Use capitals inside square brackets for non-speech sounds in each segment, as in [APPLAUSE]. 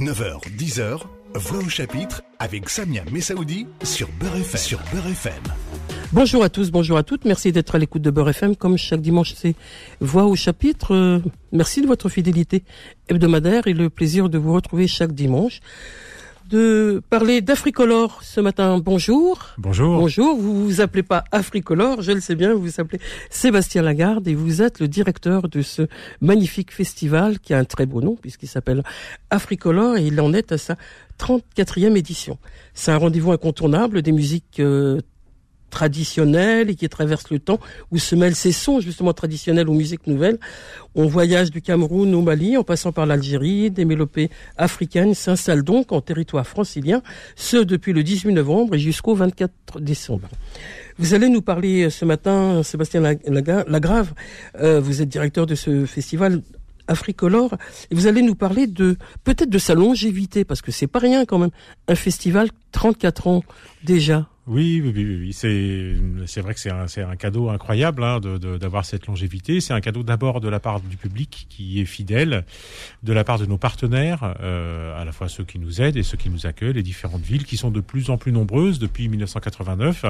9h, 10h, Voix au chapitre avec Samia Messaoudi sur Beurre FM. Sur Beurre FM. Bonjour à tous, bonjour à toutes. Merci d'être à l'écoute de Beurre FM. Comme chaque dimanche, c'est Voix au chapitre. Euh, merci de votre fidélité hebdomadaire et le plaisir de vous retrouver chaque dimanche de parler d'Africolor ce matin. Bonjour. Bonjour. Bonjour. Vous vous appelez pas Africolor, je le sais bien. Vous vous appelez Sébastien Lagarde et vous êtes le directeur de ce magnifique festival qui a un très beau nom puisqu'il s'appelle Africolor et il en est à sa 34e édition. C'est un rendez-vous incontournable des musiques euh, traditionnel et qui traverse le temps, où se mêlent ces sons justement traditionnels aux musiques nouvelles. On voyage du Cameroun au Mali en passant par l'Algérie, des mélopées africaines s'installent donc en territoire francilien, ce depuis le 18 novembre et jusqu'au 24 décembre. Vous allez nous parler ce matin, Sébastien Lagrave, euh, vous êtes directeur de ce festival Africolor, et vous allez nous parler de peut-être de sa longévité, parce que c'est pas rien quand même, un festival 34 ans déjà. Oui, oui, oui, oui. c'est c'est vrai que c'est un c'est un cadeau incroyable hein, de d'avoir cette longévité. C'est un cadeau d'abord de la part du public qui est fidèle, de la part de nos partenaires, euh, à la fois ceux qui nous aident et ceux qui nous accueillent, les différentes villes qui sont de plus en plus nombreuses depuis 1989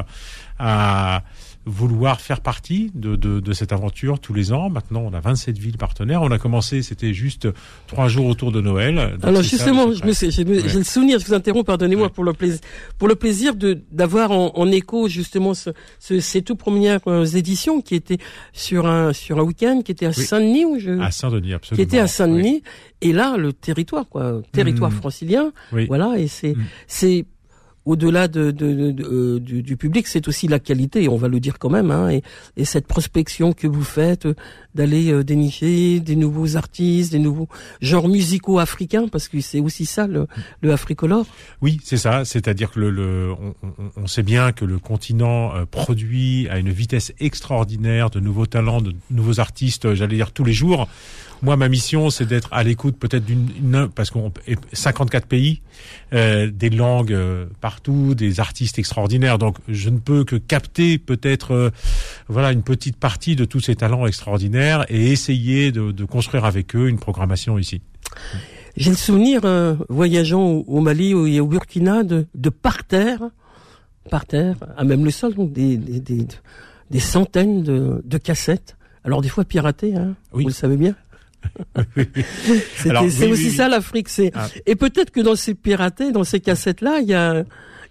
à vouloir faire partie de, de, de, cette aventure tous les ans. Maintenant, on a 27 villes partenaires. On a commencé, c'était juste trois jours autour de Noël. Alors justement, je me j'ai le souvenir, je vous interromps, pardonnez-moi pour le plaisir, pour le plaisir de en, en, écho justement ce, ce, ces tout premières euh, éditions qui étaient sur un sur un week-end, qui était à Saint-Denis ou je à Saint-Denis absolument, qui était à Saint-Denis. Et là, le territoire quoi, territoire mmh. francilien, voilà, et c'est mmh. c'est au-delà de, de, de, euh, du, du, public, c'est aussi la qualité, on va le dire quand même, hein, et, et, cette prospection que vous faites, euh, d'aller euh, dénicher des nouveaux artistes, des nouveaux genres musicaux africains, parce que c'est aussi ça le, le Africolor. Oui, c'est ça, c'est-à-dire que le, le on, on, sait bien que le continent produit à une vitesse extraordinaire de nouveaux talents, de nouveaux artistes, j'allais dire tous les jours. Moi, ma mission, c'est d'être à l'écoute peut-être d'une, parce qu'on est 54 pays, euh, des langues euh, partout, des artistes extraordinaires. Donc, je ne peux que capter peut-être, euh, voilà, une petite partie de tous ces talents extraordinaires et essayer de, de construire avec eux une programmation ici. J'ai le souvenir, voyageant au, Mali et au Burkina, de, de par terre, par terre, à même le sol, donc des, des, des, des centaines de, de cassettes. Alors des fois piratées, hein, oui. vous le savez bien [LAUGHS] c'est aussi ça l'Afrique. C'est ah. et peut-être que dans ces piratés, dans ces cassettes là, il y a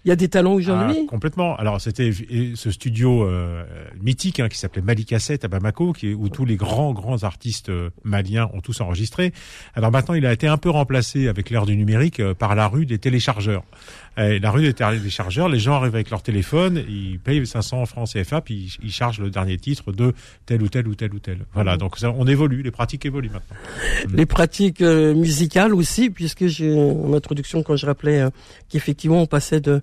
il y a des talents aujourd'hui. Ah, complètement. Alors c'était ce studio euh, mythique hein, qui s'appelait Mali Cassette à Bamako, qui, où tous les grands grands artistes euh, maliens ont tous enregistré. Alors maintenant, il a été un peu remplacé avec l'ère du numérique euh, par la rue des téléchargeurs. La rue des téléchargeurs, les gens arrivent avec leur téléphone, ils payent 500 francs CFA, puis ils, chargent le dernier titre de tel ou tel ou tel ou tel. Voilà. Mmh. Donc ça, on évolue, les pratiques évoluent maintenant. Les pratiques musicales aussi, puisque j'ai en introduction quand je rappelais qu'effectivement on passait de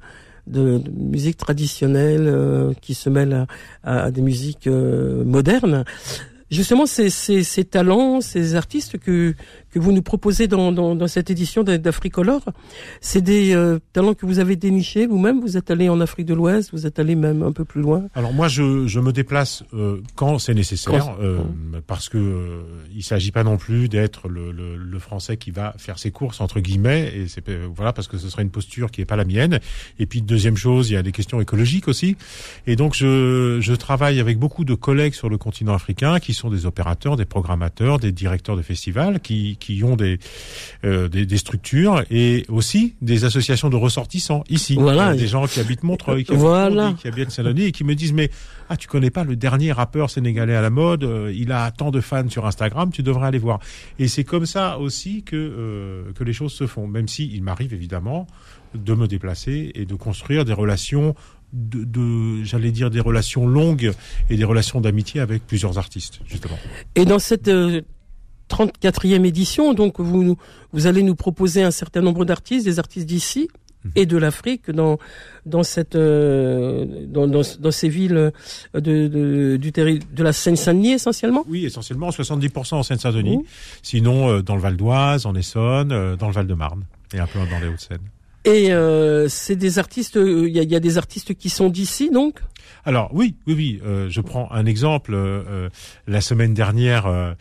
de, musique traditionnelle euh, qui se mêle à, à des musiques euh, modernes. Justement, ces, ces, ces, talents, ces artistes que que vous nous proposez dans, dans, dans cette édition d'Africolor, c'est des euh, talents que vous avez dénichés vous-même. Vous êtes allé en Afrique de l'Ouest, vous êtes allé même un peu plus loin. Alors moi, je, je me déplace euh, quand c'est nécessaire, euh, parce que euh, il s'agit pas non plus d'être le, le, le, Français qui va faire ses courses entre guillemets, et c'est voilà parce que ce serait une posture qui est pas la mienne. Et puis deuxième chose, il y a des questions écologiques aussi, et donc je, je travaille avec beaucoup de collègues sur le continent africain qui sont des opérateurs, des programmateurs, des directeurs de festivals, qui qui ont des, euh, des, des, structures et aussi des associations de ressortissants ici. Voilà. Des gens qui habitent Montreuil, qui, voilà. qui habitent Saint-Denis et qui me disent mais ah tu connais pas le dernier rappeur sénégalais à la mode, euh, il a tant de fans sur Instagram, tu devrais aller voir. Et c'est comme ça aussi que euh, que les choses se font, même si il m'arrive évidemment de me déplacer et de construire des relations de, de j'allais dire des relations longues et des relations d'amitié avec plusieurs artistes justement. Et dans cette euh, 34e édition. Donc vous, vous allez nous proposer un certain nombre d'artistes, des artistes d'ici mhm. et de l'Afrique dans dans cette euh, dans, dans, dans, ces villes de de, du de la Seine-Saint-Denis essentiellement? Oui, essentiellement 70% en Seine-Saint-Denis. Sinon euh, dans le Val d'Oise, en Essonne, euh, dans le Val-de-Marne et un peu dans les Hauts-de-Seine. Et c'est des artistes. Il y a, y a des artistes qui sont d'ici donc? Alors oui, oui, oui. Euh, je prends un exemple. Euh, euh, la semaine dernière,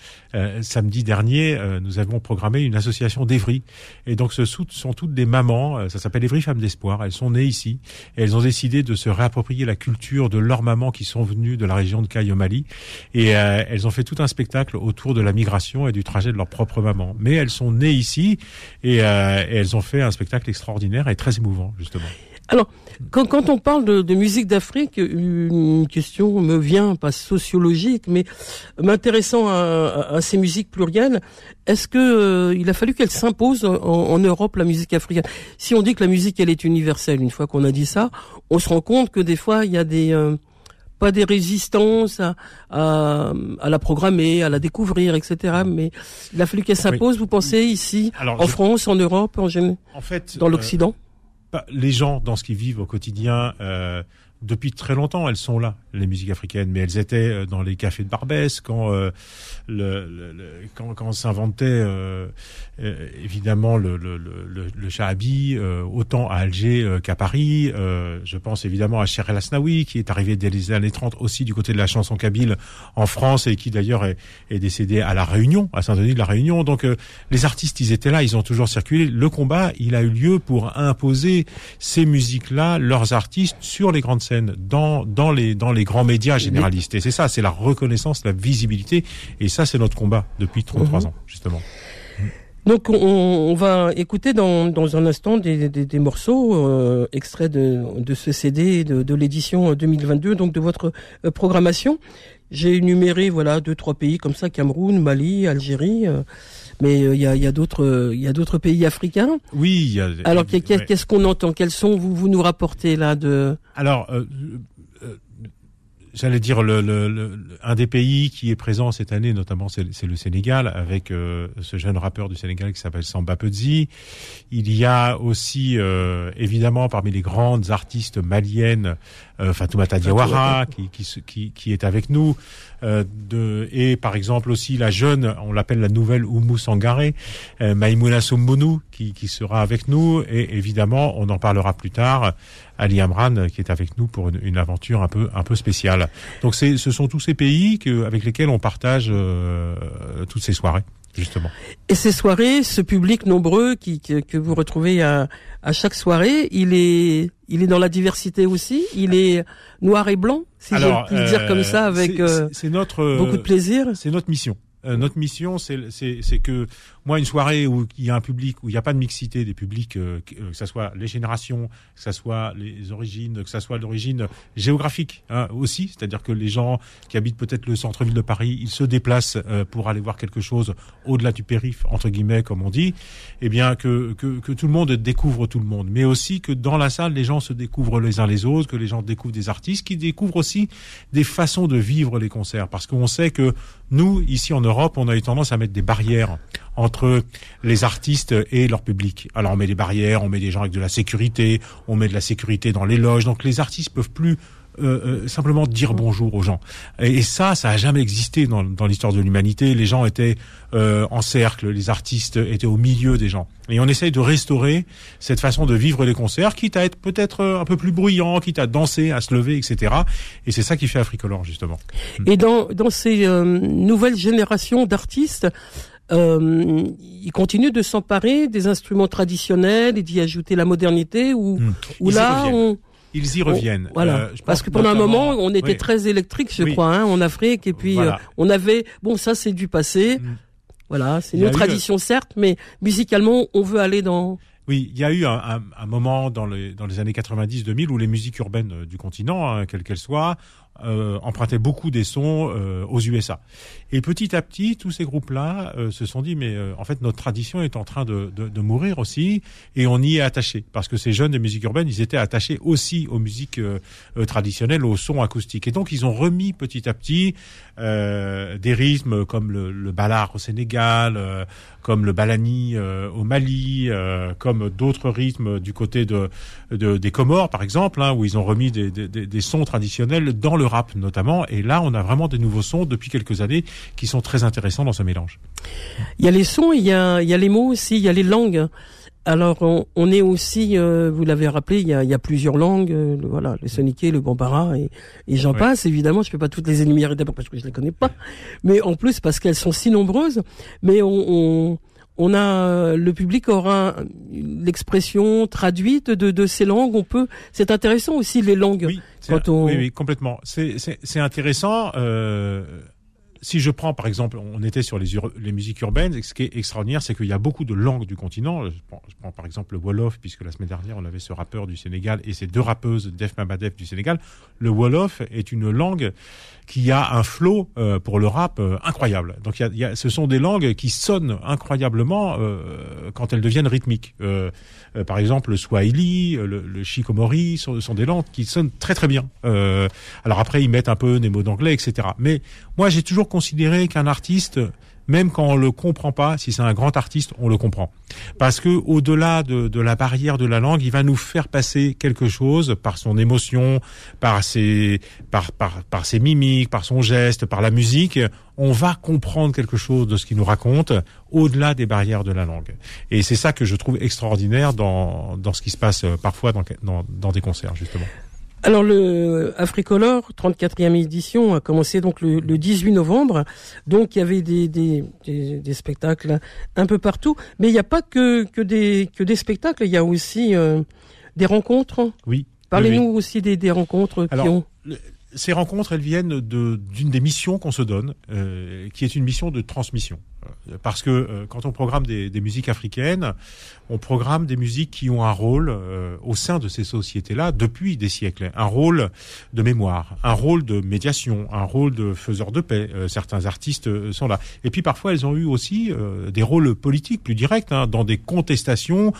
samedi dernier, nous avons programmé une association d'Evry. Et donc ce sont toutes des mamans. ça s'appelle Evry Femmes d'Espoir. Elles sont nées ici elles ont décidé de se réapproprier la culture de leurs mamans qui sont venues de la région de Caille au Mali. Et elles ont fait tout un spectacle autour de la migration et du trajet de leur propre maman. Mais elles sont nées ici et, et elles ont fait un spectacle extraordinaire et très émouvant justement. Alors, quand, quand on parle de, de musique d'Afrique, une question me vient, pas sociologique, mais m'intéressant à, à, ces musiques plurielles, est-ce que euh, il a fallu qu'elle s'impose en, en, Europe la musique africaine? Si on dit que la musique elle est universelle, une fois qu'on a dit ça, on se rend compte que des fois il y a des euh, pas des résistances à, à, à, la programmer, à la découvrir, etc. Mais il a fallu qu'elle s'impose. Vous pensez ici, en France, en Europe, en général, en fait, dans euh, l'Occident les gens dans ce qu'ils vivent au quotidien, euh, depuis très longtemps, elles sont là, les musiques africaines, mais elles étaient euh, dans les cafés de Barbès quand euh, le, le, quand, quand s'inventait euh, euh, évidemment le, le, le, le shahabi, autant à Alger qu'à Paris. je pense évidemment à Cher El Asnaoui, qui est arrivé dès les années 30 aussi du côté de la chanson kabyle en France et qui d'ailleurs est, est, décédé à La Réunion, à Saint-Denis de La Réunion. Donc les artistes, ils étaient là, ils ont toujours circulé. Le combat, il a eu lieu pour imposer ces musiques-là, leurs artistes, sur les grandes scène dans dans les dans les grands médias généralistes. Et c'est ça, c'est la reconnaissance, la visibilité. Et ça, c'est notre combat depuis 33 mhm. ans, justement. Donc on, va écouter dans, dans un instant des, des, des morceaux euh, extraits de, de ce CD de, de l'édition 2022, donc de votre euh, programmation. J'ai énuméré voilà deux trois pays comme ça Cameroun, Mali, Algérie. Euh, mais il y a, y a d'autres il y a d'autres pays africains. Oui. Y a, Alors qu'est-ce qu'on entend? Quels sont vous vous nous rapportez là de? Alors J'allais dire le, le, un des pays qui est présent cette année, notamment c'est le Sénégal, avec euh, ce jeune rappeur du Sénégal qui s'appelle Samba Pezzi. Il y a aussi euh, évidemment parmi les grandes artistes maliennes euh, Fatoumata Diawara qui, qui, qui, qui, est avec nous. Euh, de, et par exemple aussi la jeune, on l'appelle la nouvelle Oumou Sangaré, euh, Maïmouna Soumbounou qui, qui sera avec nous. Et évidemment, on en parlera plus tard, Ali Amran qui est avec nous pour une, une aventure un peu un peu spéciale. Donc c'est ce sont tous ces pays que, avec lesquels on partage euh, toutes ces soirées. Justement. Et ces soirées, ce public nombreux qui, que, que vous retrouvez à, à chaque soirée, il est, il est dans la diversité aussi. Il est noir et blanc, si je puis dire comme ça, avec euh, notre, beaucoup de plaisir. C'est notre mission. Euh, notre mission, c'est que moi, une soirée où il y a un public, où il n'y a pas de mixité des publics, euh, euh, que ce soit les générations, que ce soit les origines, que ce soit l'origine géographique hein, aussi, c'est-à-dire que les gens qui habitent peut-être le centre-ville de Paris, ils se déplacent pour aller voir quelque chose au-delà du périph, entre guillemets, comme on dit, eh bien que, que, que tout le monde découvre tout le monde, mais aussi que dans la salle, les gens se découvrent les uns les autres, que les gens découvrent des artistes, qui découvrent aussi des façons de vivre les concerts, parce qu'on sait que nous, ici en Europe, on a eu tendance à mettre des barrières entre les artistes et leur public. Alors on met des barrières, on met des gens avec de la sécurité, on met de la sécurité dans les loges. Donc les artistes peuvent plus euh, euh, simplement dire bonjour aux gens. Et, ça, ça a jamais existé dans, dans l'histoire de l'humanité. Les gens étaient euh, en cercle, les artistes étaient au milieu des gens. Et on essaye de restaurer cette façon de vivre les concerts, quitte à être peut-être un peu plus bruyant, quitte à danser, à se lever, etc. Et c'est ça qui fait Africolor, justement. Et dans, dans ces nouvelles générations d'artistes, euh, ils continuent de s'emparer des instruments traditionnels et d'y ajouter la modernité ou, hmm. ou là on, ils y reviennent. voilà. Euh, Parce que pendant un moment, on était très électrique, je crois, hein, en Afrique, et puis euh, on avait, bon, ça c'est du passé. Mm. Voilà, c'est une tradition certes, mais musicalement, on veut aller dans. Oui, il y a eu un, un, moment dans les, dans les années 90-2000 où les musiques urbaines euh, du continent, hein, quelles qu'elles soient, euh, empruntaient beaucoup des sons euh, aux USA. Et petit à petit, tous ces groupes-là euh, se sont dit, mais euh, en fait, notre tradition est en train de, de, de, mourir aussi, et on y est attaché. Parce que ces jeunes des musiques urbaines, ils étaient attachés aussi aux musiques traditionnelles, aux sons acoustiques. Et donc, ils ont remis petit à petit des rythmes comme le, le ballard au Sénégal, comme le balani au Mali, comme d'autres rythmes du côté de, de, des Comores, par exemple, hein, où ils ont remis des, des, des sons traditionnels dans le rap notamment. Et là, on a vraiment des nouveaux sons depuis quelques années qui sont très intéressants dans ce mélange. Il y a les sons, il y a, il y a les mots aussi, il y a les langues. Alors, on, est aussi, euh, vous l'avez rappelé, il y a, plusieurs langues, euh, voilà, le soniqué, le bambara, et, j'en passe. Évidemment, je peux pas toutes les énumérer d'abord parce que je les connais pas, mais en plus parce qu'elles sont si nombreuses. Mais on, on, a, le public aura l'expression traduite de, de ces langues. On peut, c'est intéressant aussi les langues. Oui, quand on... oui, oui, complètement. C'est intéressant. Euh si je prends par exemple, on était sur les, les musiques urbaines, ce qui est extraordinaire, c'est qu'il y a beaucoup de langues du continent. Je prends, par exemple le Wolof, puisque la semaine dernière on avait ce rappeur du Sénégal et ces deux rappeuses, Def Mabadef du Sénégal. Le Wolof est une langue qui a un flow euh, pour le rap euh, incroyable. Donc y a, ce sont des langues qui sonnent incroyablement quand elles deviennent rythmiques. Par exemple, le Swahili, le, le Shikomori sont, sont, des langues qui sonnent très très bien. alors après, ils mettent un peu des mots d'anglais, etc. Mais moi, j'ai toujours considéré qu'un artiste même quand on le comprend pas, si c'est un grand artiste, on le comprend. Parce que au-delà de, de, la barrière de la langue, il va nous faire passer quelque chose par son émotion, par ses, par, par, par ses mimiques, par son geste, par la musique. On va comprendre quelque chose de ce qu'il nous raconte au-delà des barrières de la langue. Et c'est ça que je trouve extraordinaire dans, dans ce qui se passe euh, parfois dans, dans, dans des concerts, justement. Alors le Africolor, 34e édition, a commencé donc le, 18 novembre. Donc il y avait des, des, des, spectacles un peu partout, mais il n'y a pas que, que, des, que des spectacles, il y a aussi euh, des rencontres. Oui. Parlez-nous aussi des, des rencontres qui ont ces rencontres, elles viennent d'une des missions qu'on se donne, euh, qui est une mission de transmission. Euh, parce que euh, quand on programme des, des, musiques africaines, on programme des musiques qui ont un rôle euh, au sein de ces sociétés-là depuis des siècles. Un rôle de mémoire, un rôle de médiation, un rôle de faiseur de paix. certains artistes sont là. Et puis parfois, elles ont eu aussi des rôles politiques plus directs, hein, dans des contestations,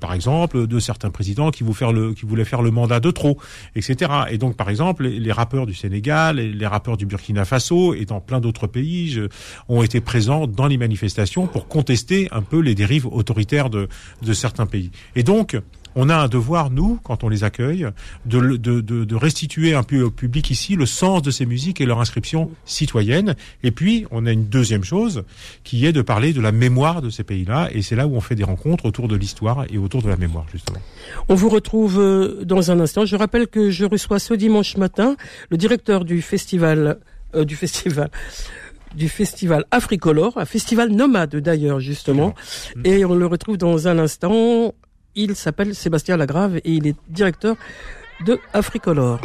par exemple, de certains présidents qui, faire le, qui voulaient faire le mandat de trop, etc. Et donc, par exemple, les, les rappeurs du Sénégal, les, les rappeurs du Burkina Faso et dans plein d'autres pays je, ont été présents dans les manifestations pour contester un peu les dérives autoritaires de, certains pays. Et donc, on a un devoir, nous, quand on les accueille, de, restituer un peu au public ici le sens de ces musiques et leur inscription citoyenne. Et puis, on a une deuxième chose, qui est de parler de la mémoire de ces pays-là. Et c'est là où on fait des rencontres autour de l'histoire et autour de la mémoire, justement. On vous retrouve euh, dans un instant. Je rappelle que je reçois ce dimanche matin le directeur du festival, euh, du festival, du festival Africolor, un festival nomade d'ailleurs justement, et on le retrouve dans un instant. Il s'appelle Sébastien Lagrave et il est directeur de Africolor.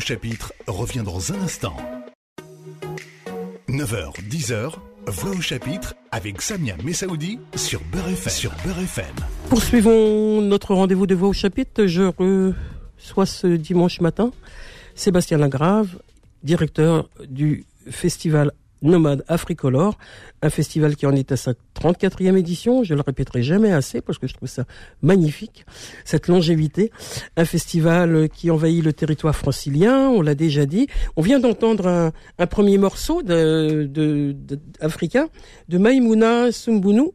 Chapitre revient dans un instant. 9h, 10h, Voix au chapitre avec Samia Messaoudi sur Beurre FM. Sur FM. Poursuivons notre rendez-vous de Voix au chapitre. Je reçois ce dimanche matin Sébastien Lagrave, directeur du festival Nomade Africolor, un festival qui en est à sa 34e édition. Je le répéterai jamais assez parce que je trouve ça magnifique, cette longévité. Un festival qui envahit le territoire francilien, on l'a déjà dit. On vient d'entendre un, premier morceau de, de, de, africain de Maïmouna Sumbunu.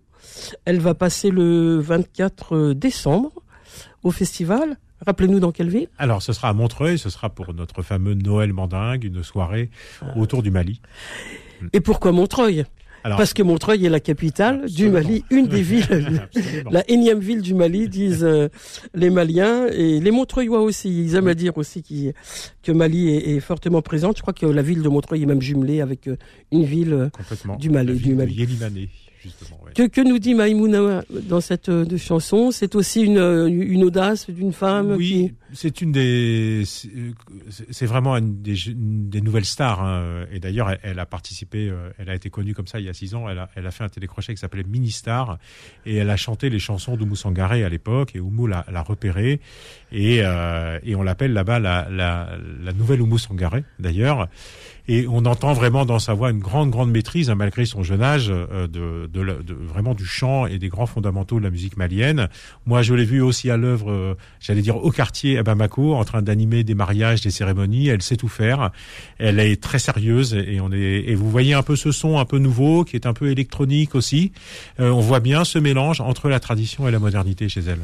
Elle va passer le 24 décembre au festival. Rappelez-nous dans quelle ville? Alors, ce sera à Montreuil, ce sera pour notre fameux Noël Mandingue, une soirée ah. autour du Mali. [LAUGHS] Et pourquoi Montreuil Parce que Montreuil est la capitale du Mali, une des villes, [LAUGHS] la énième ville du Mali, disent euh, les Maliens et les Montreuillois aussi. Ils aiment à dire aussi que Mali est, fortement présente. Je crois que la ville de Montreuil est même jumelée avec euh, une ville euh, du Mali. du Mali. Justement. Que, que nous dit Maïmouna dans cette euh, chanson? C'est aussi une, euh, une audace d'une femme Oui, c'est une des, c'est vraiment une des, des nouvelles stars. Hein. Et d'ailleurs, elle, a participé, euh, elle a été connue comme ça il y a six ans. Elle a, elle a fait un télécrochet qui s'appelait Mini Star et elle a chanté les chansons d'Oumou Sangaré à l'époque. Et Oumou l'a, repérée et, euh, et on l'appelle là-bas la, la, la nouvelle Oumou Sangaré d'ailleurs et on entend vraiment dans sa voix une grande grande maîtrise hein, malgré son jeune âge euh, de, de, de, vraiment du chant et des grands fondamentaux de la musique malienne. Moi, je l'ai vu aussi à l'œuvre, euh, j'allais dire au quartier à Bamako, en train d'animer des mariages, des cérémonies. Elle sait tout faire. Elle est très sérieuse et on est et vous voyez un peu ce son un peu nouveau qui est un peu électronique aussi. Euh, on voit bien ce mélange entre la tradition et la modernité chez elle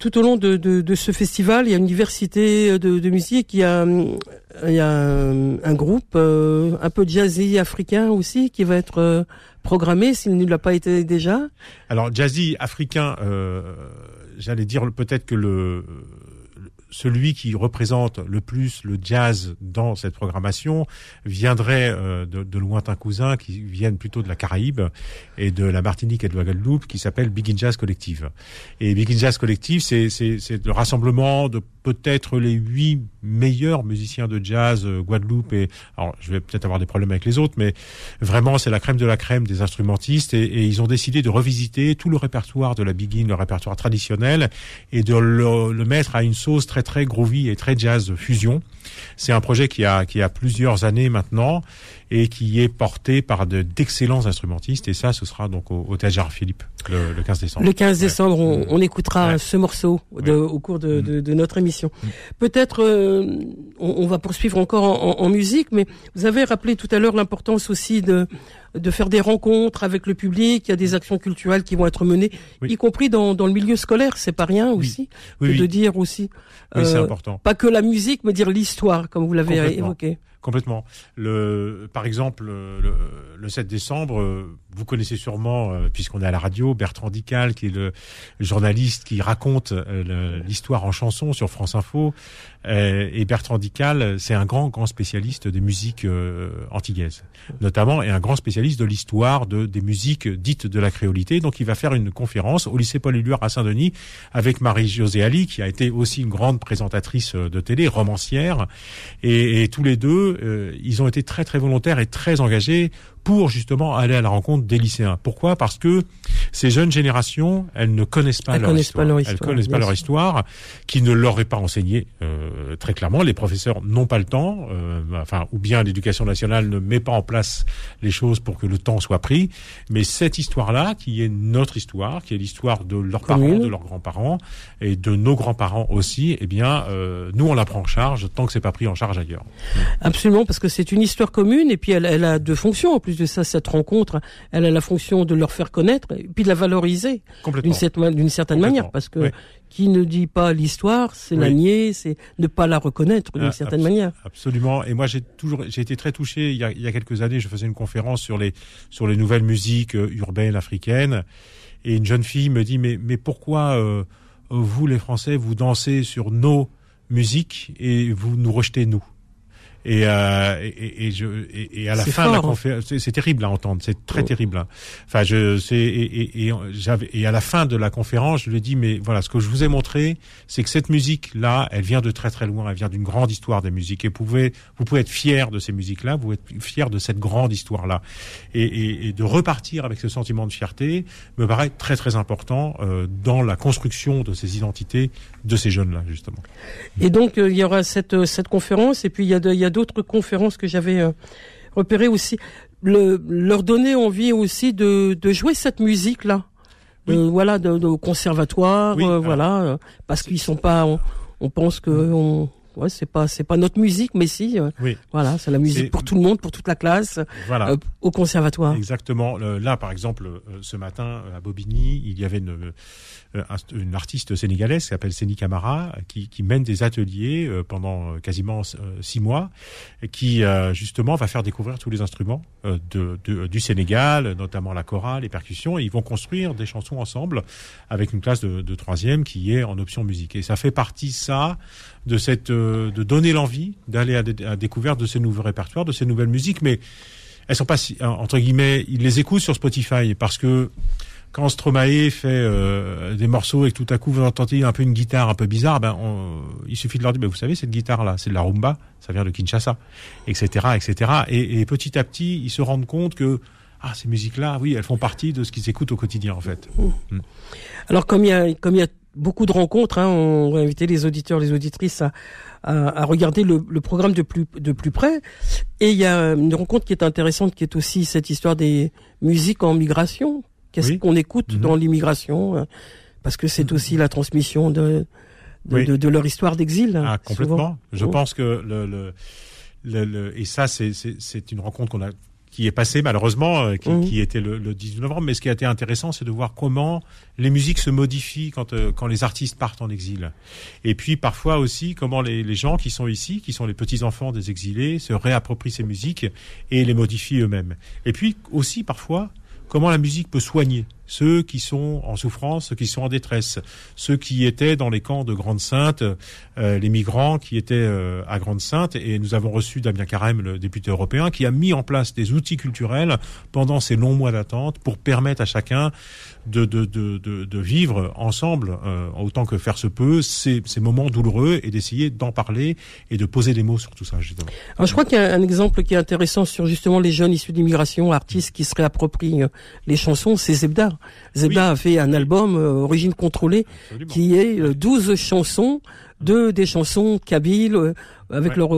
tout au long de, de, ce festival, il y a une diversité de, de musique. Il a, il y a un, groupe euh, un peu jazzy africain aussi qui va être euh, programmé s'il ne l'a pas été déjà. Alors jazzy africain, euh, j'allais dire peut-être que le celui qui représente le plus le jazz dans cette programmation viendrait euh, de, de, lointains cousins qui viennent plutôt de la Caraïbe et de la Martinique et de la Guadeloupe, qui s'appelle Big Jazz Collective. Et Big Jazz Collective, c'est le rassemblement de peut-être les huit meilleurs musiciens de jazz euh, Guadeloupe et alors je vais peut-être avoir des problèmes avec les autres, mais vraiment c'est la crème de la crème des instrumentistes et, ils ont décidé de revisiter tout le répertoire de la Begin, le répertoire traditionnel et de le, le mettre à une sauce très très groovy et très jazz fusion. C'est un projet qui a qui a plusieurs années maintenant et qui est porté par d'excellents instrumentistes. Et ça, ce sera donc au, au Théâtre Philippe le, le, 15 décembre. Le 15 décembre, on, on, écoutera ce morceau de, au cours de, de, de notre émission. Mm. Peut-être euh, on, on, va poursuivre encore en, en, musique, mais vous avez rappelé tout à l'heure l'importance aussi de de faire des rencontres avec le public. Il y a des actions culturelles qui vont être menées, y compris dans, dans le milieu scolaire. C'est pas rien aussi oui. de dire aussi. Oui, c'est euh, important. Pas que la musique, mais dire l'histoire, comme vous l'avez évoqué. Complètement. Le, par exemple, le, le 7 décembre, euh, vous connaissez sûrement, euh, puisqu'on est à la radio, Bertrand Dical, qui est le journaliste qui raconte euh, l'histoire en chanson sur France Info. et Bertrand Dical, c'est un grand, grand spécialiste des musiques antillaises, notamment, et un grand spécialiste de l'histoire de, des musiques dites de la créolité. Donc, il va faire une conférence au lycée Paul Éluard à Saint-Denis avec Marie-Josée Ali, qui a été aussi une grande présentatrice de télé, romancière. Et tous les deux, ils ont été très, très volontaires et très engagés pour justement aller à la rencontre des lycéens. Pourquoi? Parce que ces jeunes générations, elles ne connaissent pas, leur, histoire. Elles connaissent pas leur histoire, qui ne leur est pas enseignée euh, très clairement. Les professeurs n'ont pas le temps, euh, enfin, ou bien l'éducation nationale ne met pas en place les choses pour que le temps soit pris. Mais cette histoire-là, qui est notre histoire, qui est l'histoire de leurs parents, de leurs grands-parents et de nos grands-parents aussi, eh bien, euh, nous on la prend en charge tant que c'est pas pris en charge ailleurs. Absolument, parce que c'est une histoire commune et puis elle, elle a deux fonctions en plus de ça, cette rencontre, elle a la fonction de leur faire connaître et puis de la valoriser d'une certaine, certaine manière, parce que qui ne dit pas l'histoire, c'est la nier, c'est ne pas la reconnaître d'une ah, certaine manière. Absolument. Et moi, j'ai toujours, j'ai été très touché. Il y, a, il y a quelques années, je faisais une conférence sur les sur les nouvelles musiques euh, urbaines africaines, et une jeune fille me dit mais mais pourquoi euh, vous les Français vous dansez sur nos musiques et vous nous rejetez nous? Et, euh, et, et, je, et, à la fin de la hein. conférence, c'est terrible à entendre, c'est très oh. terrible. Hein. Enfin, je sais, et, et, et à la fin de la conférence, je lui ai dit, mais voilà, ce que je vous ai montré, c'est que cette musique-là, elle vient de très très loin, elle vient d'une grande histoire des musiques. Et vous pouvez, vous pouvez être fier de ces musiques-là, vous pouvez être fier de cette grande histoire-là, et, et, de repartir avec ce sentiment de fierté me paraît très très important euh, dans la construction de ces identités de ces jeunes-là, justement. Et donc, euh, il y aura cette cette conférence, et puis il y a, il y a d'autres conférences que j'avais euh, repérées aussi. Le, leur donner envie aussi de, de jouer cette musique là. Euh, voilà, de, de, au conservatoire, euh, voilà, parce qu'ils sont pas. On, pense que on, ouais, c'est pas c'est pas notre musique, mais si, oui. voilà, c'est la musique pour tout le monde, pour toute la classe, voilà. au conservatoire. Exactement. là, par exemple, ce matin à Bobigny, il y avait une euh, une artiste sénégalaise qui s'appelle Séni Camara, qui, qui, mène des ateliers euh, pendant euh, quasiment six mois, qui justement va faire découvrir tous les instruments de, de, du Sénégal, notamment la chorale, les percussions, et ils vont construire des chansons ensemble avec une classe de, de troisième qui est en option musique. Et ça fait partie ça de cette de donner l'envie d'aller à, à, découverte de ces nouveaux répertoires, de ces nouvelles musiques, mais elles sont pas si, entre guillemets, ils les écoutent sur Spotify parce que quand Stromae fait euh, des morceaux et que tout à coup vous entendez un peu une guitare un peu bizarre, ben il suffit de leur dire, ben, vous savez cette guitare là, c'est de la rumba, ça vient de Kinshasa, etc., etc. Et, et petit à petit, ils se rendent compte que ah ces musiques là, oui, elles font partie de ce qu'ils écoutent au quotidien en fait. Mm. Alors comme il y a comme il y a beaucoup de rencontres, hein, on va inviter les auditeurs, les auditrices à, à, à regarder le, le, programme de plus de plus près. Et il y a une rencontre qui est intéressante, qui est aussi cette histoire des musiques en migration Qu'est-ce qu'on écoute mhm. dans l'immigration euh, Parce que c'est aussi la transmission de de, de, leur histoire d'exil. Ah, complètement. Je pense que le, le, le, et ça c'est c'est une rencontre qu'on a qui est passée malheureusement, euh, qui, mhm. qui, était le, le, 18 novembre. Mais ce qui a été intéressant, c'est de voir comment les musiques se modifient quand euh, quand les artistes partent en exil. Et puis parfois aussi comment les, les gens qui sont ici, qui sont les petits enfants des exilés, se réapproprient ces musiques et les modifient eux-mêmes. Et puis aussi parfois comment la musique peut soigner ceux qui sont en souffrance, ceux qui sont en détresse, ceux qui étaient dans les camps de Grande Sainte, euh, les migrants qui étaient euh, à Grande Sainte. Et nous avons reçu Damien Carême, le député européen, qui a mis en place des outils culturels pendant ces longs mois d'attente pour permettre à chacun de, de, de, de, vivre ensemble, euh, autant que faire se peut, ces, ces moments douloureux et d'essayer d'en parler et de poser des mots sur tout ça. Justement. Alors, je crois qu'il y a un exemple qui est intéressant sur justement les jeunes issus d'immigration, artistes qui se réapproprient les chansons, c'est Zebda. Zebda a fait un album euh, Origine contrôlée qui est 12 euh, chansons de des chansons kabyles euh, avec leur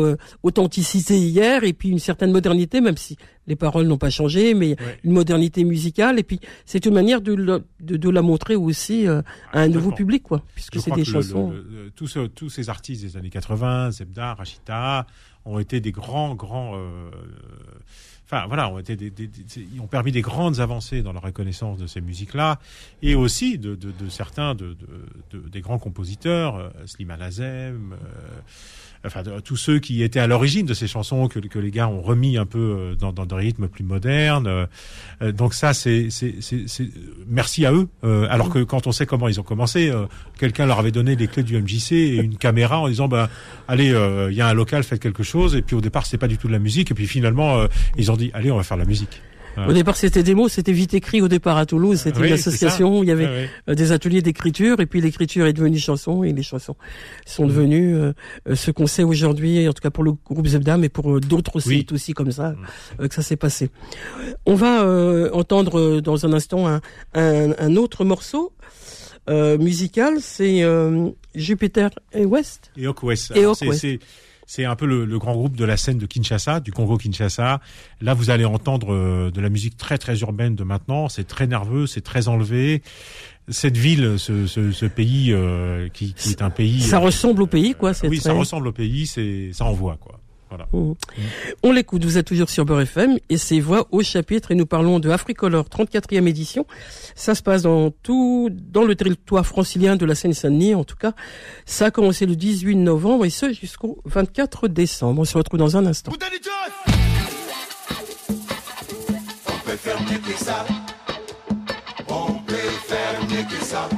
authenticité hier et puis une certaine modernité même si les paroles n'ont pas changé mais une modernité musicale. Et puis c'est une manière de, de, la montrer aussi à un nouveau public quoi puisque c'est des chansons. tous, tous ces artistes des années 80 Zebda Rachita ont été des grands grands enfin voilà, ont, été des, des, des, ont permis des grandes avancées dans la reconnaissance de ces musiques-là, et aussi de, de, de certains de, des grands compositeurs, euh, Slimane Azem, euh, enfin tous ceux qui étaient à l'origine de ces chansons que, les gars ont remis un peu euh, dans, des rythmes plus modernes. Euh, donc ça, c'est merci à eux. Euh, alors que quand on sait comment ils ont commencé, quelqu'un leur avait donné les clés du MJC et une caméra en disant bah allez, il y a un local, faites quelque chose. Et puis au départ, c'est pas du tout de la musique. Et puis finalement, ils ont dit allez, on va faire de la musique. Au départ, c'était des mots, c'était vite écrit au départ à Toulouse. C'était une association où il y avait euh, des ateliers d'écriture, et puis l'écriture est devenue chanson, et les chansons sont devenues euh, euh, ce qu'on sait aujourd'hui, en tout cas pour le groupe Zebda, mais pour d'autres sites aussi comme ça, que ça s'est passé. On va entendre dans un instant un, un, un autre morceau. musical, c'est Jupiter et West. Et West. C'est c'est un peu le, grand groupe de la scène de Kinshasa, du Congo-Kinshasa. Là, vous allez entendre euh, de la musique très très urbaine de maintenant. C'est très nerveux, c'est très enlevé. Cette ville, ce, ce, pays euh, qui, est un pays. Ça ressemble au pays, quoi. oui, ça ressemble au pays. C'est ça envoie, quoi. Voilà. Mmh. On l'écoute, vous êtes toujours sur Beurre FM et c'est Voix au chapitre et nous parlons de Africolor 34e édition. Ça se passe dans tout, dans le territoire francilien de la Seine-Saint-Denis en tout cas. Ça a commencé le 18 novembre et ce jusqu'au 24 décembre. On se retrouve dans un instant. On peut faire mieux que ça. On peut faire mieux que ça.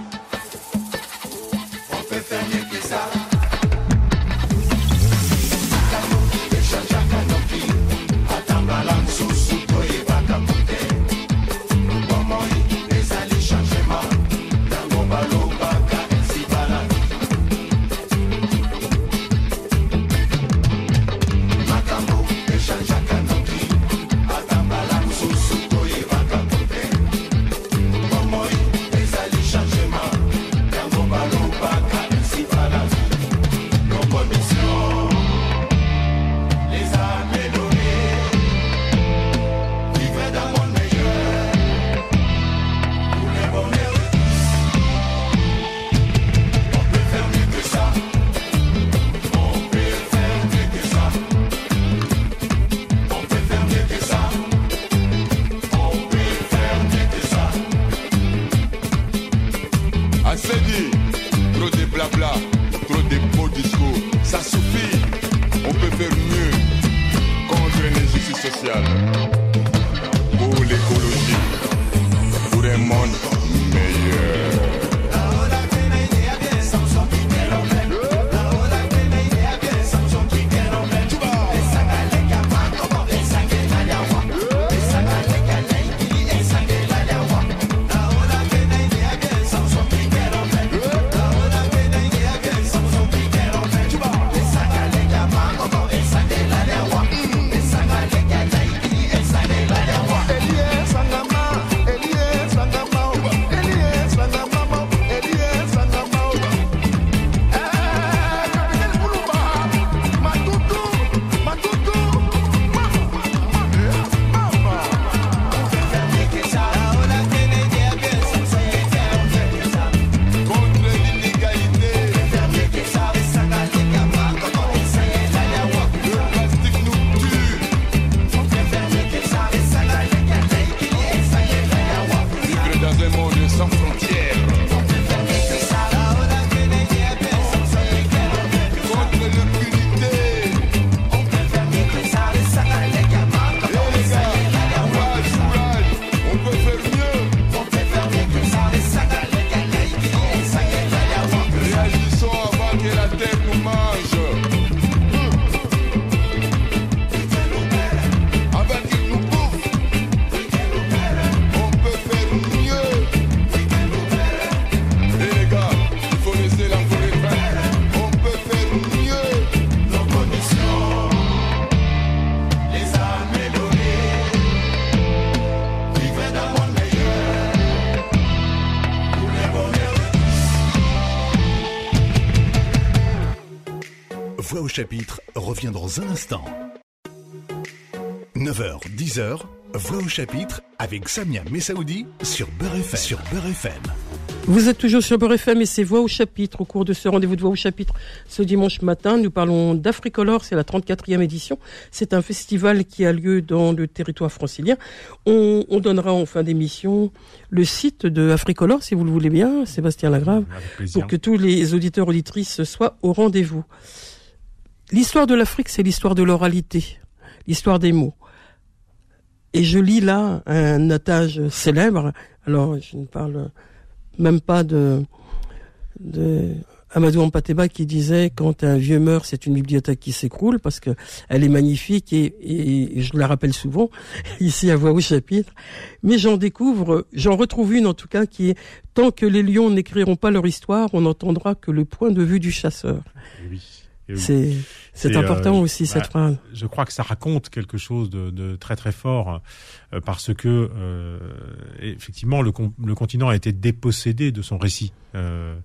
Chapitre revient dans un instant. 9h, 10h, Voix au chapitre avec Samia Messaoudi sur Beurre FM. Sur Beurre FM. Vous êtes toujours sur Beurre FM et c'est Voix au chapitre. Au cours de ce rendez-vous de Voix au chapitre, ce dimanche matin, nous parlons d'Africolor. C'est la 34e édition. C'est un festival qui a lieu dans le territoire francilien. On, on donnera en fin d'émission le site de Africolor, si vous le voulez bien, Sébastien Lagrave, pour que tous les auditeurs auditrices soient au rendez-vous. L'histoire de l'Afrique, c'est l'histoire de l'oralité, l'histoire des mots. Et je lis là un adage célèbre. Alors, je ne parle même pas de, de Amadou Ampateba qui disait quand un vieux meurt, c'est une bibliothèque qui s'écroule parce que elle est magnifique et, et, je la rappelle souvent [LAUGHS] ici à voix au chapitre. Mais j'en découvre, j'en retrouve une en tout cas qui est tant que les lions n'écriront pas leur histoire, on n'entendra que le point de vue du chasseur. C'est c'est Et, important euh, aussi cette bah, phrase. je crois que ça raconte quelque chose de, de très très fort euh, parce que euh, effectivement le, le continent a été dépossédé de son récit Euh,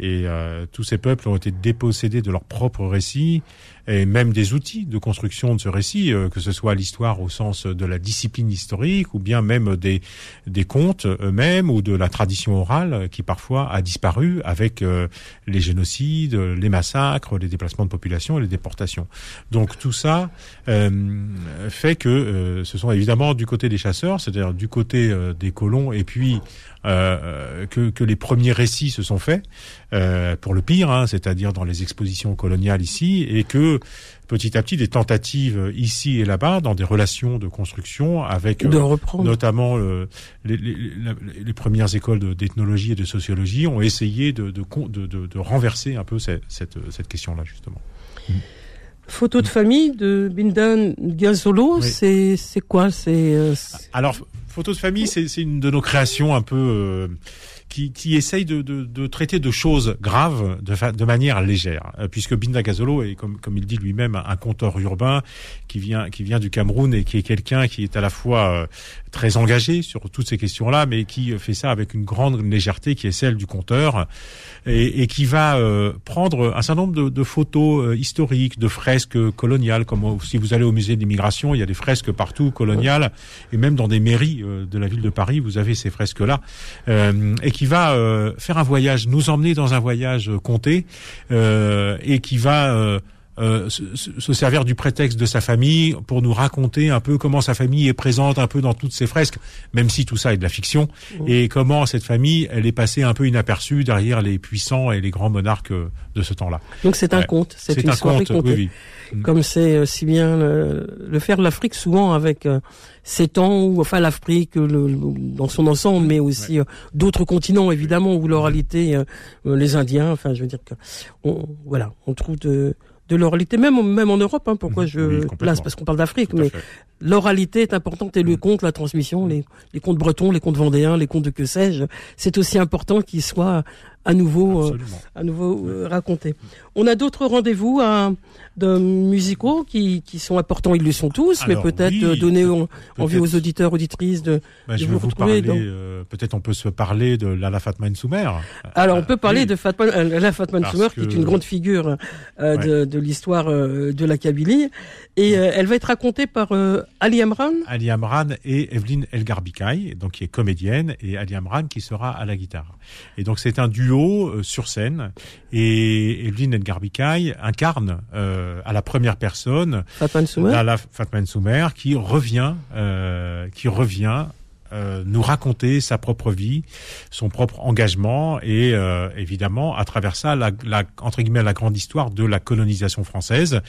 et euh, tous ces peuples ont été dépossédés de leur propre récit et même des outils de construction de ce récit, euh, que ce soit l'histoire au sens de la discipline historique ou bien même des des contes eux-mêmes ou de la tradition orale qui parfois a disparu avec euh, les génocides, les massacres, les déplacements de population et les déportations. Donc tout ça euh, fait que euh, ce sont évidemment du côté des chasseurs, c'est-à-dire du côté euh, des colons, et puis euh, que, que les premiers récits se sont faits, euh, pour le pire, hein, c'est-à-dire dans les expositions coloniales ici, et que petit à petit des tentatives ici et là-bas dans des relations de construction avec De euh, notamment euh, les, les, les premières écoles de- d'ethnologie et de sociologie ont essayé de, de, de, de- de renverser un peu cette, cette, cette question-là justement. Photo de famille de Bindan Gazolo, Oui. c'est c'est quoi? C'est euh, Alors, photo de famille, c'est c'est une de nos créations un peu euh, qui, qui essaye de, de, de traiter de choses graves de, de manière légère, Euh, puisque Binda Gazolo est, comme, comme il dit lui-même, un, conteur urbain qui vient, qui vient du Cameroun et qui est quelqu'un qui est à la fois euh, très engagé sur toutes ces questions-là, mais qui fait ça avec une grande légèreté qui est celle du conteur et, et qui va euh, prendre un certain nombre de, de photos euh, historiques, de fresques coloniales, comme si vous allez au musée de l'immigration, il y a des fresques partout coloniales, et même dans des mairies euh, de la ville de Paris, vous avez ces fresques-là, euh, et qui va euh, faire un voyage, nous emmener dans un voyage euh, compté, euh, et qui va euh, se, se- se servir du prétexte de sa famille pour nous raconter un peu comment sa famille est présente un peu dans toutes ces fresques, même si tout ça est de la fiction, et comment cette famille, elle est passée un peu inaperçue derrière les puissants et les grands monarques euh, de ce temps-là. donc c'est un Ouais. conte, c'est une un soirée conte, oui, oui. Comme c'est euh, si bien le, le faire de l'Afrique souvent avec euh, ces temps où enfin l'Afrique le- le- dans son ensemble, mais aussi euh, d'autres continents évidemment où l'oralité, les Indiens, enfin je veux dire que on, voilà, on trouve de de l'oralité même même en Europe. Hein, pourquoi Mhm. je Oui, place parce qu'on parle d'Afrique, mais l'oralité est importante et le conte, la transmission, les, les contes bretons, les contes vendéens, les contes de que sais-je, c'est aussi important qu'ils soient à nouveau, euh, à nouveau euh, racontés. On a d'autres rendez-vous hein, de musicaux qui, qui sont importants, ils le sont tous, Alors, mais peut-être oui, euh, donner en- envie aux auditeurs, auditrices de. Bah, de je vous vais vous retrouver dans- euh, Peut-être on peut se parler de Lala Fatman Soumer. Alors on peut parler oui. de Fatman, euh, la Fatman Soumer, qui est une grande figure de, de l'histoire de la Kabylie, et elle va être racontée par Ali Amran. Ali Amran et Evelyne Elgarbikai, donc qui est comédienne, et Ali Amran qui sera à la guitare. Et donc c'est un duo euh, sur scène, et Evelyne Elgarbikai incarne euh, à la première personne Fatman Soumer? Lala Fatman Soumer qui revient, euh, qui revient euh, nous raconter sa propre vie, son propre engagement et euh, évidemment à travers ça la, la entre guillemets la grande histoire de la colonisation française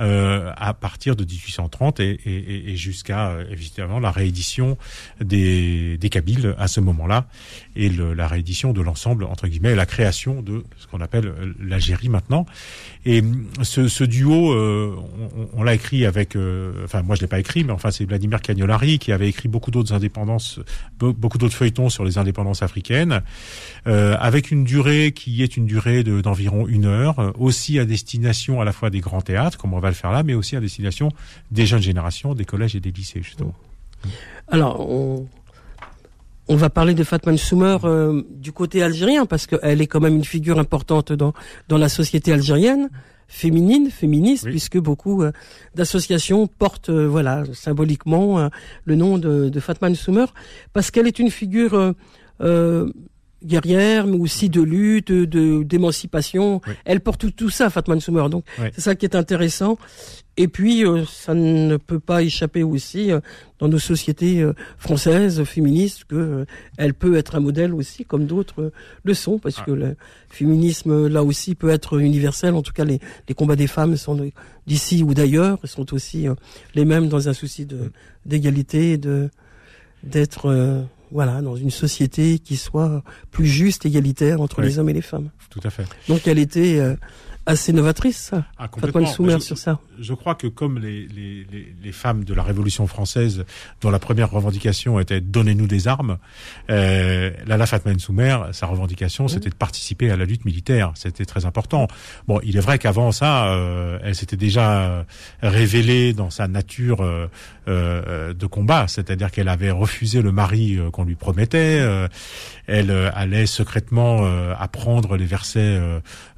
euh, à partir de 1830 et, et- et- jusqu'à euh, évidemment la réédition des, des Kabyles à ce moment-là et le- la réédition de l'ensemble entre guillemets la création de ce qu'on appelle euh, l'Algérie maintenant. Et hum, ce, ce duo, on, on- l'a écrit avec, enfin moi je l'ai pas écrit, mais enfin c'est Vladimir Cagnolari qui avait écrit beaucoup d'autres indépendances, be- beaucoup d'autres feuilletons sur les indépendances africaines, euh, avec une durée qui est une durée de- d'environ une heure, euh, aussi à destination à la fois des grands théâtres, comme on va le faire là, mais aussi à destination des jeunes générations, des collèges et des lycées justement. Alors, on, on va parler de Fatman Soumer euh, du côté algérien parce qu'elle est quand même une figure importante dans dans la société algérienne. Féminine, féministe, puisque beaucoup d'associations portent, voilà, symboliquement le nom de, de Fatma Soumer, parce qu'elle est une figure guerrière, mais aussi de lutte, de d'émancipation. Elle porte tout, tout ça, Fatma Soumer. Donc c'est ça qui est intéressant. Et puis euh, ça ne peut pas échapper aussi euh, dans nos sociétés euh, françaises féministes que elle peut être un modèle aussi, comme d'autres le sont, parce que le féminisme là aussi peut être universel. En tout cas, les, les combats des femmes sont d'ici ou d'ailleurs sont aussi les mêmes dans un souci de d'égalité, de d'être voilà, dans une société qui soit plus juste, égalitaire entre les hommes et les femmes. Tout à fait. Donc elle était euh, assez novatrice, ça. Ah, complètement. Soumer sur ça. Je crois que comme les, les, les, femmes de la Révolution française, dont la première revendication était donnez-nous des armes, euh, Lala Fatma Soumer, sa revendication, mmh. c'était de participer à la lutte militaire. C'était très important. Bon, il est vrai qu'avant ça, euh, elle s'était déjà révélée dans sa nature euh, euh de combat, c'est-à-dire qu'elle avait refusé le mari euh, qu'on lui promettait. Euh, elle allait secrètement apprendre les versets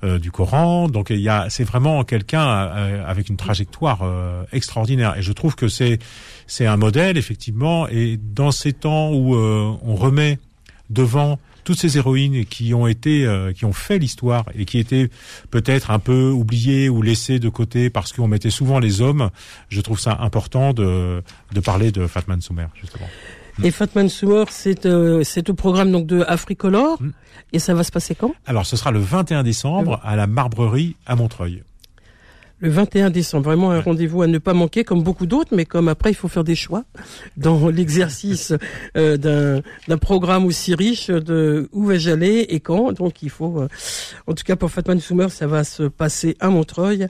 du Coran. Donc il y a, c'est vraiment quelqu'un avec une trajectoire euh, extraordinaire. Et je trouve que c'est c'est un modèle effectivement. Et dans ces temps où euh, on remet devant toutes ces héroïnes qui ont été, euh, qui ont fait l'histoire et qui étaient peut-être un peu oubliées ou laissées de côté parce qu'on mettait souvent les hommes, je trouve ça important de, de parler de Fatman Soumer, justement. Et Fatman Soumer, c'est c'est au programme donc de Africolor. Mm. Et ça va se passer quand? Alors, ce sera le 21 décembre à la Marbrerie à Montreuil le 21 décembre. Vraiment un rendez-vous à ne pas manquer, comme beaucoup d'autres, mais comme après il faut faire des choix [LAUGHS] dans l'exercice euh, d'un programme aussi riche de où vais-je aller et quand. Donc il faut, euh, en tout cas pour Fatman Soumer, ça va se passer à Montreuil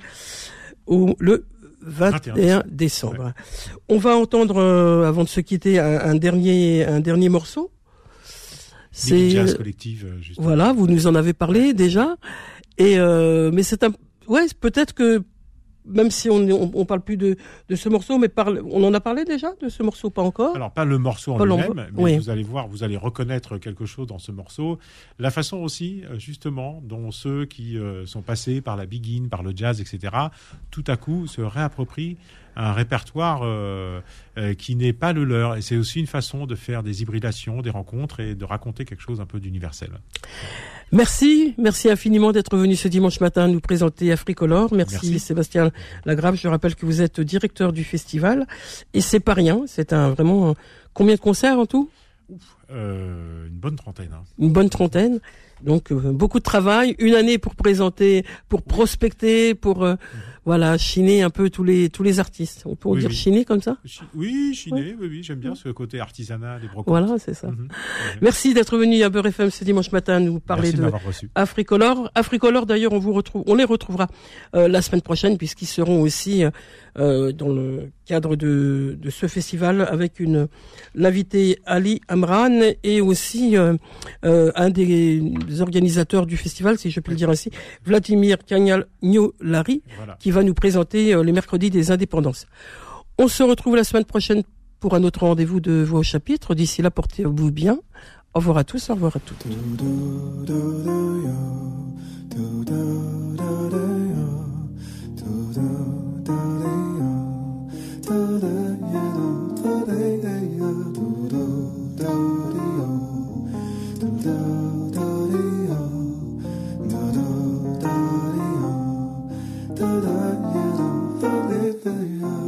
au, le 21 décembre. On va entendre, euh, avant de se quitter, un, dernier un dernier morceau. C'est collective. Voilà, vous nous en avez parlé déjà. Et mais c'est un ouais, peut-être que même si on, on, parle plus de, de ce morceau, mais parle, on en a parlé déjà de ce morceau, pas encore? Alors pas le morceau en lui-même, mais vous allez voir, vous allez reconnaître quelque chose dans ce morceau. La façon aussi, euh, justement, dont ceux qui euh, sont passés par la begin, par le jazz, etc., tout à coup se réapproprient un répertoire euh, qui n'est pas le leur. Et c'est aussi une façon de faire des hybridations, des rencontres et de raconter quelque chose un peu d'universel. Merci, merci infiniment d'être venu ce dimanche matin nous présenter Africolor. Merci, Sébastien Lagrave. Je rappelle que vous êtes directeur du festival et c'est pas rien. C'est un vraiment combien de concerts en tout? Euh, Une bonne trentaine. Hein. Une bonne trentaine. Donc euh, beaucoup de travail, une année pour présenter, pour prospecter, pour euh, mhm voilà, chiner un peu tous les tous les artistes. On peut dire chiner comme ça? Oui, chiner, oui, oui, j'aime bien ce côté artisanat des brocantes. Voilà, c'est ça. Mhm. [LAUGHS] Merci d'être venu à Beurre FM ce dimanche matin nous parler de, Africolor. Africolor, d'ailleurs, on vous retrouve, on les retrouvera euh, la semaine prochaine puisqu'ils seront aussi euh, dans le cadre de, de ce festival avec une l'invité Ali Amran et aussi euh, euh, un des organisateurs du festival, si je puis le dire ainsi, Vladimir Kagnal-Lari, qui va nous présenter les mercredis des indépendances. On se retrouve la semaine prochaine pour un autre rendez-vous de vos chapitres. D'ici là, portez-vous bien. Au revoir à tous, au revoir à toutes. fail.